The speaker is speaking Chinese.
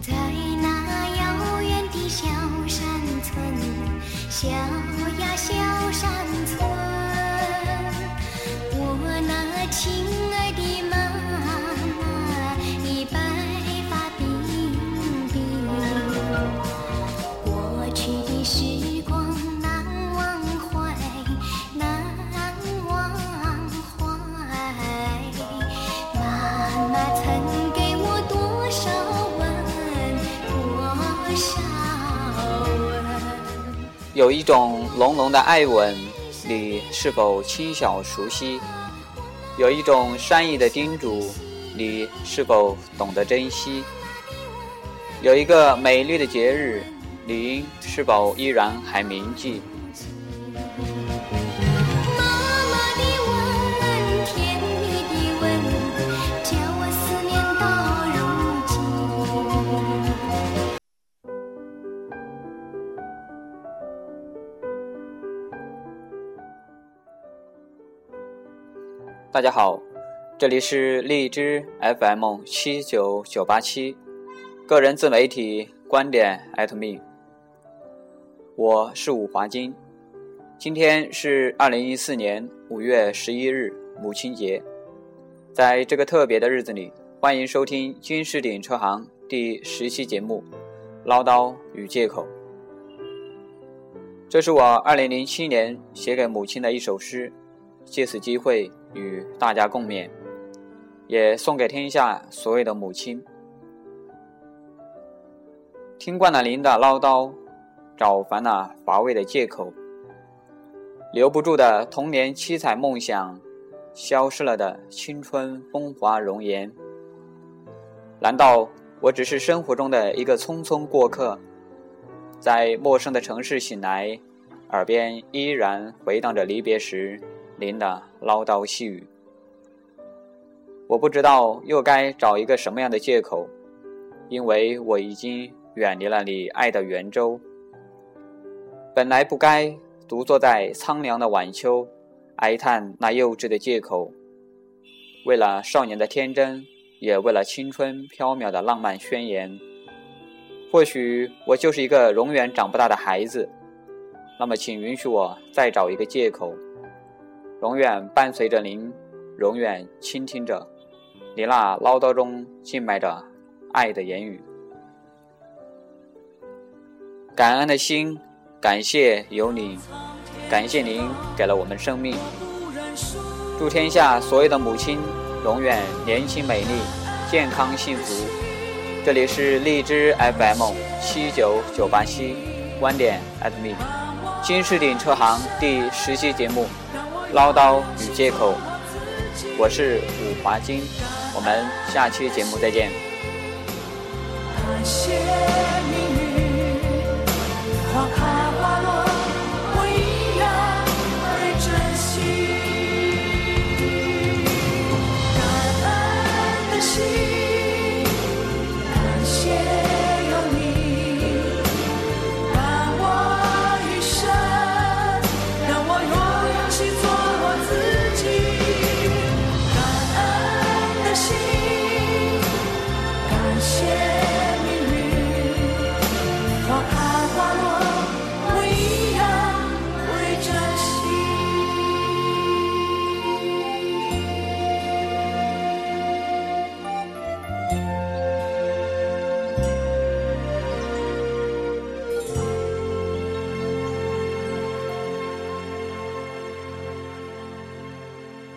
在那遥远的小山村，小呀小山村，我那亲有一种浓浓的爱吻，你是否轻巧熟悉？有一种善意的叮嘱，你是否懂得珍惜？有一个美丽的节日，您是否依然还铭记？大家好，这里是荔枝 FM 七九九八七，个人自媒体观点 at me，我是武华金。今天是二零一四年五月十一日，母亲节。在这个特别的日子里，欢迎收听金士鼎车行第十期节目《唠叨与借口》。这是我二零零七年写给母亲的一首诗，借此机会与大家共勉，也送给天下所有的母亲。听惯了您的唠叨，找烦了乏味的借口，留不住的童年七彩梦想，消失了的青春风华容颜。难道我只是生活中的一个匆匆过客？在陌生的城市醒来，耳边依然回荡着离别时您的唠叨细语。我不知道又该找一个什么样的借口，因为我已经远离了你爱的圆周。本来不该独坐在苍凉的晚秋，哀叹那幼稚的借口。为了少年的天真，也为了青春缥缈的浪漫宣言。或许我就是一个永远长不大的孩子，那么请允许我再找一个借口，永远伴随着您，永远倾听着你那唠叨中静埋着爱的言语。感恩的心，感谢有你，感谢您给了我们生命。祝天下所有的母亲永远年轻美丽、健康幸福。这里是荔枝 FM 七九九八七，观点 at me，金士鼎车行第十期节目，唠叨与借口。我是五华金，我们下期节目再见。谢命运花开。